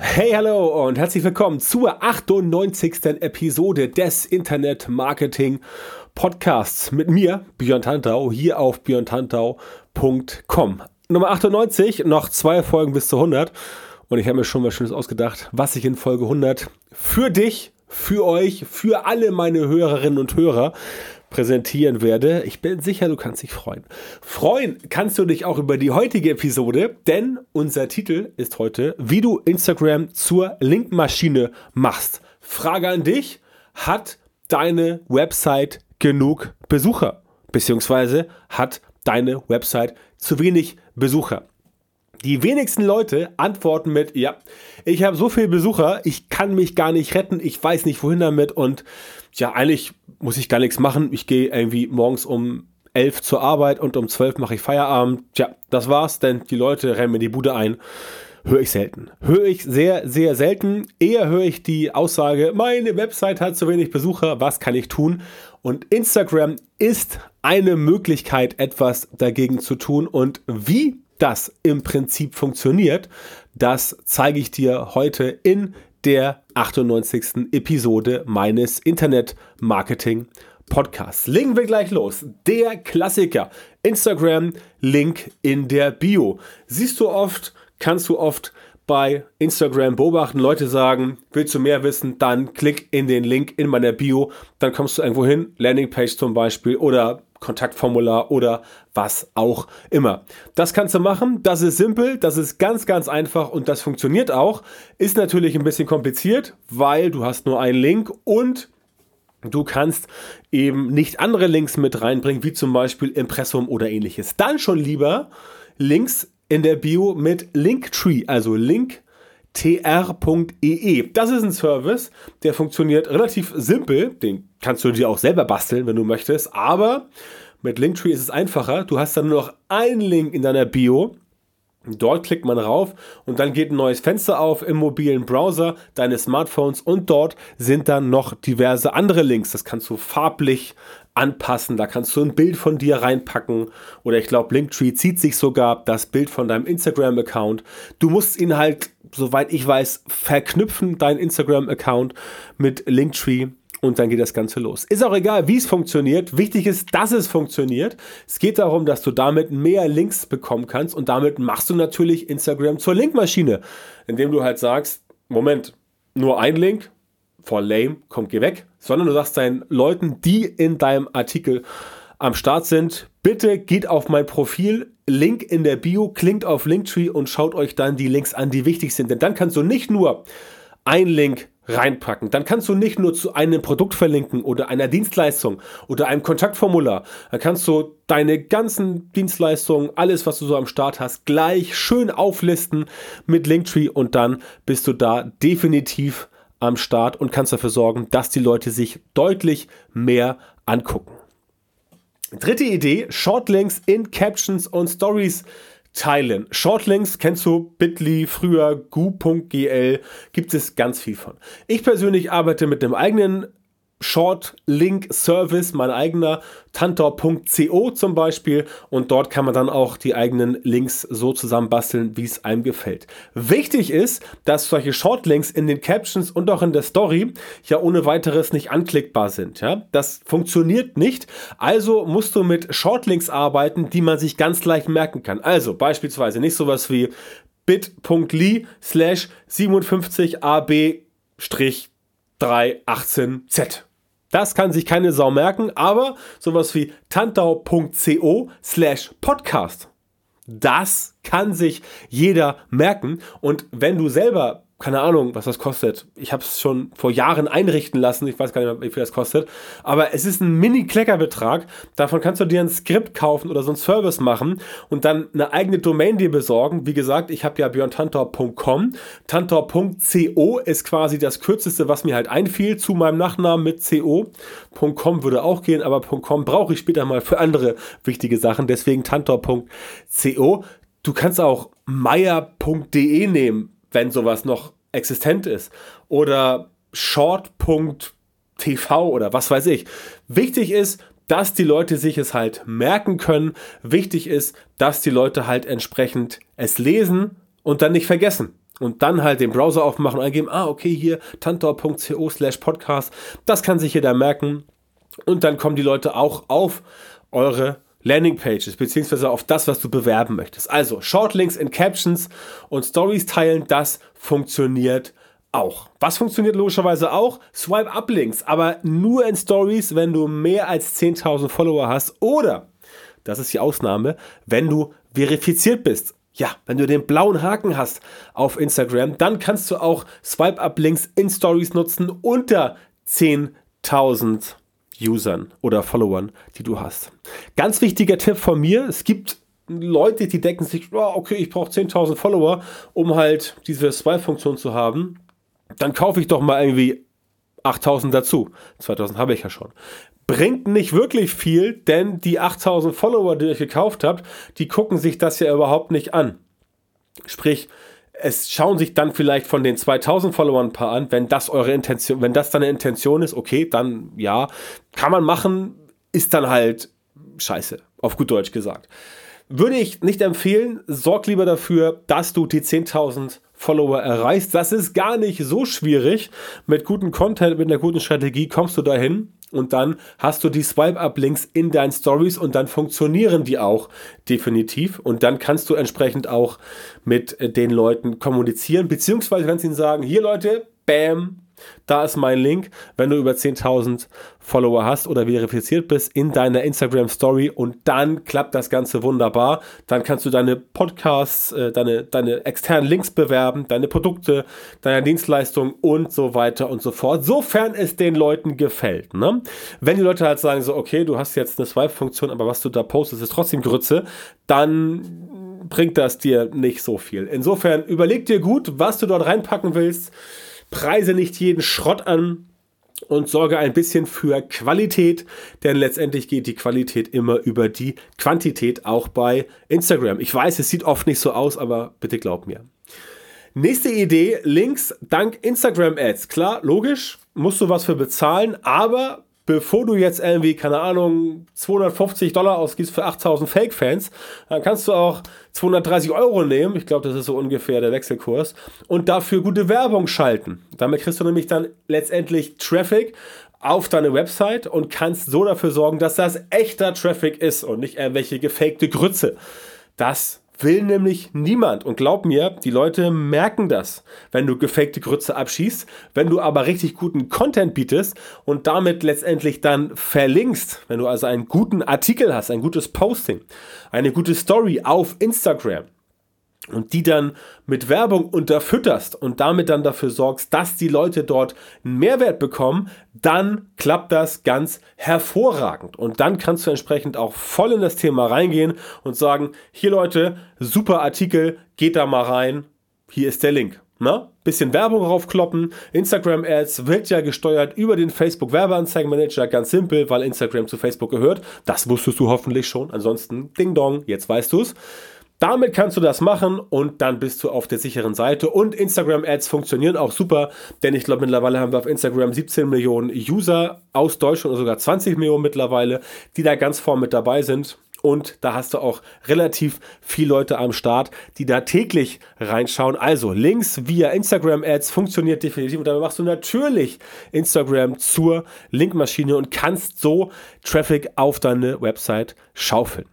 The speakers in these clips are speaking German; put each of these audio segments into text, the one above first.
Hey, hallo und herzlich willkommen zur 98. Episode des Internet Marketing Podcasts mit mir, Björn Tantau, hier auf björntantau.com. Nummer 98, noch zwei Folgen bis zu 100. Und ich habe mir schon was Schönes ausgedacht, was ich in Folge 100 für dich, für euch, für alle meine Hörerinnen und Hörer präsentieren werde. Ich bin sicher, du kannst dich freuen. Freuen kannst du dich auch über die heutige Episode, denn unser Titel ist heute, wie du Instagram zur Linkmaschine machst. Frage an dich, hat deine Website genug Besucher? Beziehungsweise hat deine Website zu wenig Besucher? Die wenigsten Leute antworten mit, ja, ich habe so viele Besucher, ich kann mich gar nicht retten, ich weiß nicht wohin damit und ja, eigentlich muss ich gar nichts machen. Ich gehe irgendwie morgens um elf zur Arbeit und um zwölf mache ich Feierabend. Tja, das war's, denn die Leute rennen mir die Bude ein. Höre ich selten. Höre ich sehr, sehr selten. Eher höre ich die Aussage, meine Website hat zu wenig Besucher, was kann ich tun? Und Instagram ist eine Möglichkeit, etwas dagegen zu tun. Und wie das im Prinzip funktioniert, das zeige ich dir heute in der 98. Episode meines Internet Marketing Podcasts. Legen wir gleich los. Der Klassiker. Instagram, Link in der Bio. Siehst du oft, kannst du oft bei Instagram beobachten, Leute sagen, willst du mehr wissen, dann klick in den Link in meiner Bio, dann kommst du irgendwo hin, Landingpage zum Beispiel oder Kontaktformular oder was auch immer. Das kannst du machen, das ist simpel, das ist ganz, ganz einfach und das funktioniert auch. Ist natürlich ein bisschen kompliziert, weil du hast nur einen Link und Du kannst eben nicht andere Links mit reinbringen, wie zum Beispiel Impressum oder ähnliches. Dann schon lieber Links in der Bio mit Linktree, also linktr.ee. Das ist ein Service, der funktioniert relativ simpel. Den kannst du dir auch selber basteln, wenn du möchtest. Aber mit Linktree ist es einfacher. Du hast dann nur noch einen Link in deiner Bio. Dort klickt man rauf und dann geht ein neues Fenster auf im mobilen Browser deines Smartphones und dort sind dann noch diverse andere Links. Das kannst du farblich anpassen. Da kannst du ein Bild von dir reinpacken. Oder ich glaube, Linktree zieht sich sogar das Bild von deinem Instagram-Account. Du musst ihn halt, soweit ich weiß, verknüpfen, dein Instagram-Account mit Linktree. Und dann geht das Ganze los. Ist auch egal, wie es funktioniert. Wichtig ist, dass es funktioniert. Es geht darum, dass du damit mehr Links bekommen kannst. Und damit machst du natürlich Instagram zur Linkmaschine. Indem du halt sagst, Moment, nur ein Link, for lame, kommt, geh weg, sondern du sagst deinen Leuten, die in deinem Artikel am Start sind, bitte geht auf mein Profil, Link in der Bio, klingt auf Linktree und schaut euch dann die Links an, die wichtig sind. Denn dann kannst du nicht nur ein Link reinpacken. Dann kannst du nicht nur zu einem Produkt verlinken oder einer Dienstleistung oder einem Kontaktformular. Dann kannst du deine ganzen Dienstleistungen, alles, was du so am Start hast, gleich schön auflisten mit Linktree und dann bist du da definitiv am Start und kannst dafür sorgen, dass die Leute sich deutlich mehr angucken. Dritte Idee, Shortlinks in Captions und Stories teilen. Shortlinks kennst du, Bitly, früher gu.gl, gibt es ganz viel von. Ich persönlich arbeite mit einem eigenen Short Link Service, mein eigener tantor.co zum Beispiel und dort kann man dann auch die eigenen Links so zusammenbasteln, wie es einem gefällt. Wichtig ist, dass solche Shortlinks in den Captions und auch in der Story ja ohne weiteres nicht anklickbar sind. Ja? Das funktioniert nicht, also musst du mit Shortlinks arbeiten, die man sich ganz leicht merken kann. Also beispielsweise nicht sowas wie bit.ly slash 57 ab 318z das kann sich keine Sau merken, aber sowas wie tantau.co slash podcast, das kann sich jeder merken. Und wenn du selber keine Ahnung, was das kostet. Ich habe es schon vor Jahren einrichten lassen. Ich weiß gar nicht mehr, wie viel das kostet. Aber es ist ein Mini-Kleckerbetrag. Davon kannst du dir ein Skript kaufen oder so einen Service machen und dann eine eigene Domain dir besorgen. Wie gesagt, ich habe ja björntantor.com. Tantor.co ist quasi das kürzeste, was mir halt einfiel zu meinem Nachnamen mit co.com würde auch gehen, aber .com brauche ich später mal für andere wichtige Sachen. Deswegen tantor.co. Du kannst auch meier.de nehmen wenn sowas noch existent ist. Oder short.tv oder was weiß ich. Wichtig ist, dass die Leute sich es halt merken können. Wichtig ist, dass die Leute halt entsprechend es lesen und dann nicht vergessen. Und dann halt den Browser aufmachen und eingeben, ah, okay, hier tantor.co slash podcast. Das kann sich jeder merken. Und dann kommen die Leute auch auf eure Landingpages, beziehungsweise auf das, was du bewerben möchtest. Also Shortlinks in Captions und Stories teilen, das funktioniert auch. Was funktioniert logischerweise auch? Swipe-Up-Links, aber nur in Stories, wenn du mehr als 10.000 Follower hast oder, das ist die Ausnahme, wenn du verifiziert bist. Ja, wenn du den blauen Haken hast auf Instagram, dann kannst du auch Swipe-Up-Links in Stories nutzen unter 10.000 Usern oder Followern, die du hast. Ganz wichtiger Tipp von mir, es gibt Leute, die denken sich, oh, okay, ich brauche 10.000 Follower, um halt diese Swipe-Funktion zu haben. Dann kaufe ich doch mal irgendwie 8.000 dazu. 2.000 habe ich ja schon. Bringt nicht wirklich viel, denn die 8.000 Follower, die ihr gekauft habt, die gucken sich das ja überhaupt nicht an. Sprich, es schauen sich dann vielleicht von den 2000 Followern ein paar an, wenn das eure Intention, wenn das deine Intention ist, okay, dann ja, kann man machen, ist dann halt scheiße, auf gut Deutsch gesagt. Würde ich nicht empfehlen, sorg lieber dafür, dass du die 10.000 Follower erreichst. Das ist gar nicht so schwierig. Mit gutem Content, mit einer guten Strategie kommst du dahin und dann hast du die Swipe-Up-Links in deinen Stories und dann funktionieren die auch definitiv und dann kannst du entsprechend auch mit äh, den Leuten kommunizieren, beziehungsweise kannst ihnen sagen, hier Leute, bam, da ist mein Link, wenn du über 10.000 Follower hast oder verifiziert bist in deiner Instagram Story und dann klappt das Ganze wunderbar. Dann kannst du deine Podcasts, äh, deine, deine externen Links bewerben, deine Produkte, deine Dienstleistungen und so weiter und so fort, sofern es den Leuten gefällt. Ne? Wenn die Leute halt sagen so, okay, du hast jetzt eine Swipe-Funktion, aber was du da postest, ist trotzdem Grütze, dann bringt das dir nicht so viel. Insofern überleg dir gut, was du dort reinpacken willst preise nicht jeden Schrott an und sorge ein bisschen für Qualität, denn letztendlich geht die Qualität immer über die Quantität, auch bei Instagram. Ich weiß, es sieht oft nicht so aus, aber bitte glaub mir. Nächste Idee, Links dank Instagram Ads. Klar, logisch, musst du was für bezahlen, aber bevor du jetzt irgendwie, keine Ahnung, 250 Dollar ausgibst für 8000 Fake-Fans, dann kannst du auch 230 Euro nehmen, ich glaube, das ist so ungefähr der Wechselkurs, und dafür gute Werbung schalten. Damit kriegst du nämlich dann letztendlich Traffic auf deine Website und kannst so dafür sorgen, dass das echter Traffic ist und nicht irgendwelche gefakte Grütze. Das will nämlich niemand. Und glaub mir, die Leute merken das, wenn du gefakte Grütze abschießt. Wenn du aber richtig guten Content bietest und damit letztendlich dann verlinkst, wenn du also einen guten Artikel hast, ein gutes Posting, eine gute Story auf Instagram, und die dann mit Werbung unterfütterst und damit dann dafür sorgst, dass die Leute dort einen Mehrwert bekommen, dann klappt das ganz hervorragend. Und dann kannst du entsprechend auch voll in das Thema reingehen und sagen, hier Leute, super Artikel, geht da mal rein, hier ist der Link. Na? Bisschen Werbung raufkloppen. Instagram Ads wird ja gesteuert über den Facebook Werbeanzeigenmanager. Ganz simpel, weil Instagram zu Facebook gehört. Das wusstest du hoffentlich schon. Ansonsten, Ding Dong, jetzt weißt du es. Damit kannst du das machen und dann bist du auf der sicheren Seite. Und Instagram-Ads funktionieren auch super, denn ich glaube, mittlerweile haben wir auf Instagram 17 Millionen User aus Deutschland oder sogar 20 Millionen mittlerweile, die da ganz vorn mit dabei sind. Und da hast du auch relativ viele Leute am Start, die da täglich reinschauen. Also Links via Instagram Ads funktioniert definitiv. Und damit machst du natürlich Instagram zur Linkmaschine und kannst so Traffic auf deine Website schaufeln.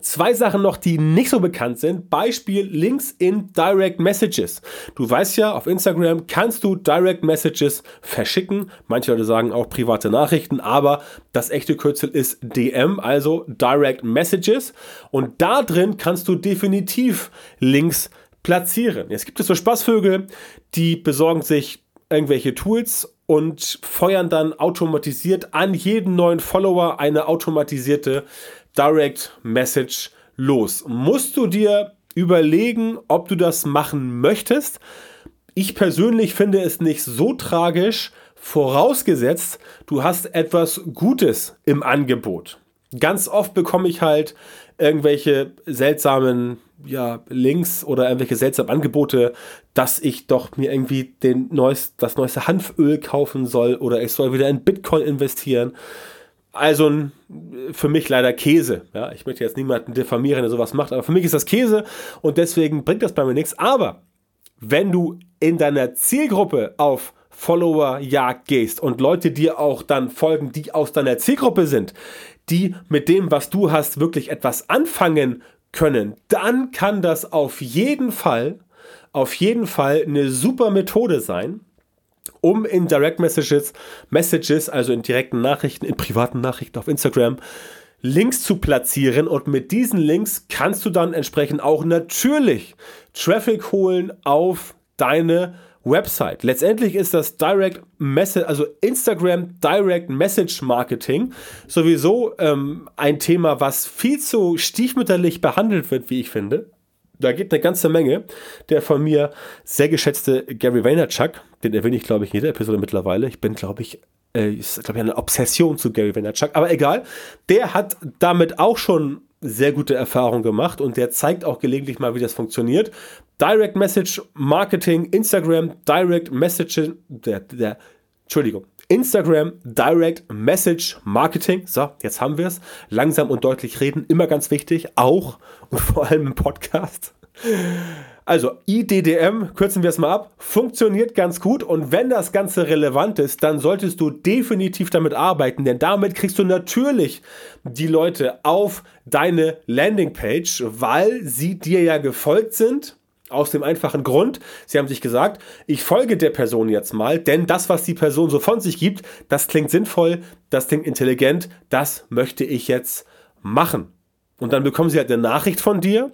Zwei Sachen noch, die nicht so bekannt sind. Beispiel Links in Direct Messages. Du weißt ja, auf Instagram kannst du Direct Messages verschicken. Manche Leute sagen auch private Nachrichten, aber das echte Kürzel ist DM, also Direct Messages. Und da drin kannst du definitiv Links platzieren. Jetzt gibt es so Spaßvögel, die besorgen sich irgendwelche Tools und feuern dann automatisiert an jeden neuen Follower eine automatisierte Direct Message los. Musst du dir überlegen, ob du das machen möchtest. Ich persönlich finde es nicht so tragisch, vorausgesetzt, du hast etwas Gutes im Angebot. Ganz oft bekomme ich halt irgendwelche seltsamen ja, Links oder irgendwelche seltsamen Angebote, dass ich doch mir irgendwie den neuest, das neueste Hanföl kaufen soll oder ich soll wieder in Bitcoin investieren. Also für mich leider Käse. Ja, ich möchte jetzt niemanden diffamieren, der sowas macht, aber für mich ist das Käse und deswegen bringt das bei mir nichts. Aber wenn du in deiner Zielgruppe auf Follower-Jagd gehst und Leute dir auch dann folgen, die aus deiner Zielgruppe sind, die mit dem, was du hast, wirklich etwas anfangen können, dann kann das auf jeden Fall, auf jeden Fall eine super Methode sein, um in Direct Messages, Messages, also in direkten Nachrichten, in privaten Nachrichten auf Instagram, Links zu platzieren und mit diesen Links kannst du dann entsprechend auch natürlich Traffic holen auf deine Website. Letztendlich ist das Direct Message, also Instagram Direct Message Marketing sowieso ähm, ein Thema, was viel zu stiefmütterlich behandelt wird, wie ich finde. Da geht eine ganze Menge. Der von mir sehr geschätzte Gary Vaynerchuk, den erwähne ich, glaube ich, in jeder Episode mittlerweile. Ich bin, glaube ich, äh, ist, glaube ich, eine Obsession zu Gary Vaynerchuk. Aber egal, der hat damit auch schon sehr gute Erfahrungen gemacht und der zeigt auch gelegentlich mal, wie das funktioniert. Direct Message Marketing, Instagram Direct Message, der, der, Entschuldigung, Instagram Direct Message Marketing. So, jetzt haben wir es. Langsam und deutlich reden, immer ganz wichtig, auch und vor allem im Podcast. Also IDDM, kürzen wir es mal ab, funktioniert ganz gut und wenn das Ganze relevant ist, dann solltest du definitiv damit arbeiten, denn damit kriegst du natürlich die Leute auf deine Landingpage, weil sie dir ja gefolgt sind aus dem einfachen Grund, sie haben sich gesagt, ich folge der Person jetzt mal, denn das, was die Person so von sich gibt, das klingt sinnvoll, das klingt intelligent, das möchte ich jetzt machen. Und dann bekommen sie halt eine Nachricht von dir.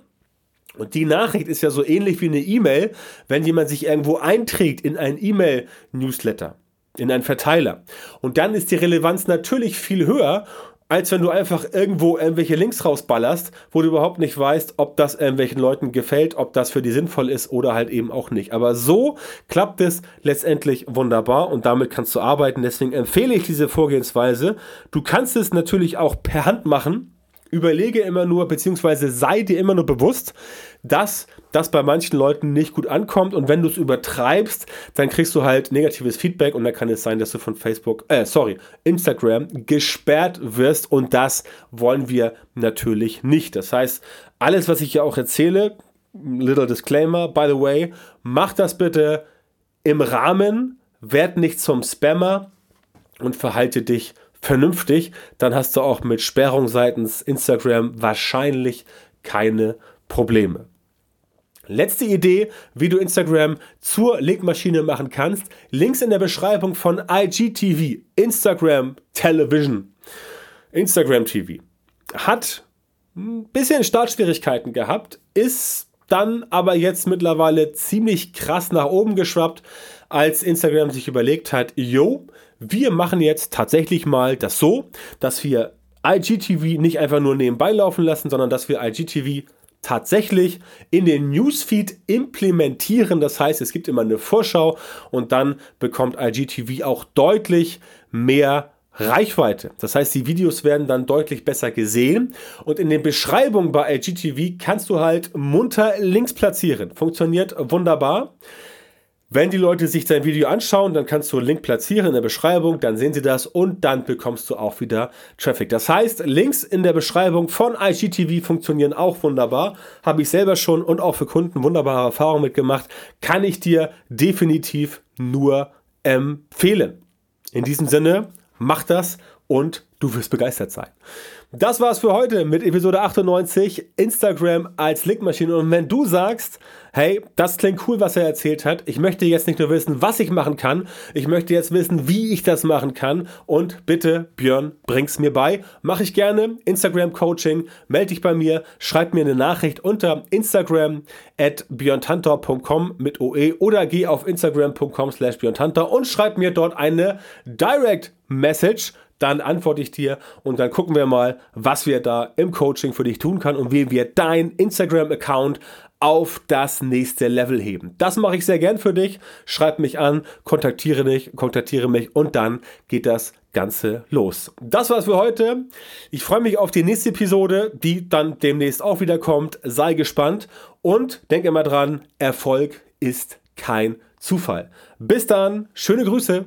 Und die Nachricht ist ja so ähnlich wie eine E-Mail, wenn jemand sich irgendwo einträgt in ein E-Mail-Newsletter, in einen Verteiler. Und dann ist die Relevanz natürlich viel höher als wenn du einfach irgendwo irgendwelche Links rausballerst, wo du überhaupt nicht weißt, ob das irgendwelchen Leuten gefällt, ob das für die sinnvoll ist oder halt eben auch nicht. Aber so klappt es letztendlich wunderbar und damit kannst du arbeiten. Deswegen empfehle ich diese Vorgehensweise. Du kannst es natürlich auch per Hand machen überlege immer nur, beziehungsweise sei dir immer nur bewusst, dass das bei manchen Leuten nicht gut ankommt und wenn du es übertreibst, dann kriegst du halt negatives Feedback und dann kann es sein, dass du von Facebook, äh, sorry, Instagram gesperrt wirst und das wollen wir natürlich nicht. Das heißt, alles, was ich hier auch erzähle, little disclaimer, by the way, mach das bitte im Rahmen, werd nicht zum Spammer und verhalte dich vernünftig, dann hast du auch mit Sperrung seitens Instagram wahrscheinlich keine Probleme. Letzte Idee, wie du Instagram zur Linkmaschine machen kannst. Links in der Beschreibung von IGTV, Instagram Television. Instagram TV hat ein bisschen Startschwierigkeiten gehabt, ist dann aber jetzt mittlerweile ziemlich krass nach oben geschwappt, als Instagram sich überlegt hat, yo, wir machen jetzt tatsächlich mal das so, dass wir IGTV nicht einfach nur nebenbei laufen lassen, sondern dass wir IGTV tatsächlich in den Newsfeed implementieren. Das heißt, es gibt immer eine Vorschau und dann bekommt IGTV auch deutlich mehr Reichweite. Das heißt, die Videos werden dann deutlich besser gesehen und in den Beschreibungen bei IGTV kannst du halt munter Links platzieren. Funktioniert wunderbar. Wenn die Leute sich dein Video anschauen, dann kannst du einen Link platzieren in der Beschreibung, dann sehen sie das und dann bekommst du auch wieder Traffic. Das heißt, Links in der Beschreibung von IGTV funktionieren auch wunderbar. Habe ich selber schon und auch für Kunden wunderbare Erfahrungen mitgemacht. Kann ich dir definitiv nur empfehlen. In diesem Sinne, mach das und Du wirst begeistert sein. Das war's für heute mit Episode 98 Instagram als Linkmaschine. Und wenn du sagst, hey, das klingt cool, was er erzählt hat. Ich möchte jetzt nicht nur wissen, was ich machen kann, ich möchte jetzt wissen, wie ich das machen kann. Und bitte, Björn, bring's mir bei. Mache ich gerne. Instagram Coaching, melde dich bei mir, schreib mir eine Nachricht unter Instagram at björntantor.com mit OE oder geh auf instagram.com slash björntantor und schreib mir dort eine Direct Message dann antworte ich dir und dann gucken wir mal, was wir da im Coaching für dich tun können und wie wir dein Instagram-Account auf das nächste Level heben. Das mache ich sehr gern für dich. Schreib mich an, kontaktiere dich, kontaktiere mich und dann geht das Ganze los. Das war's für heute. Ich freue mich auf die nächste Episode, die dann demnächst auch wieder kommt. Sei gespannt und denk immer dran, Erfolg ist kein Zufall. Bis dann, schöne Grüße.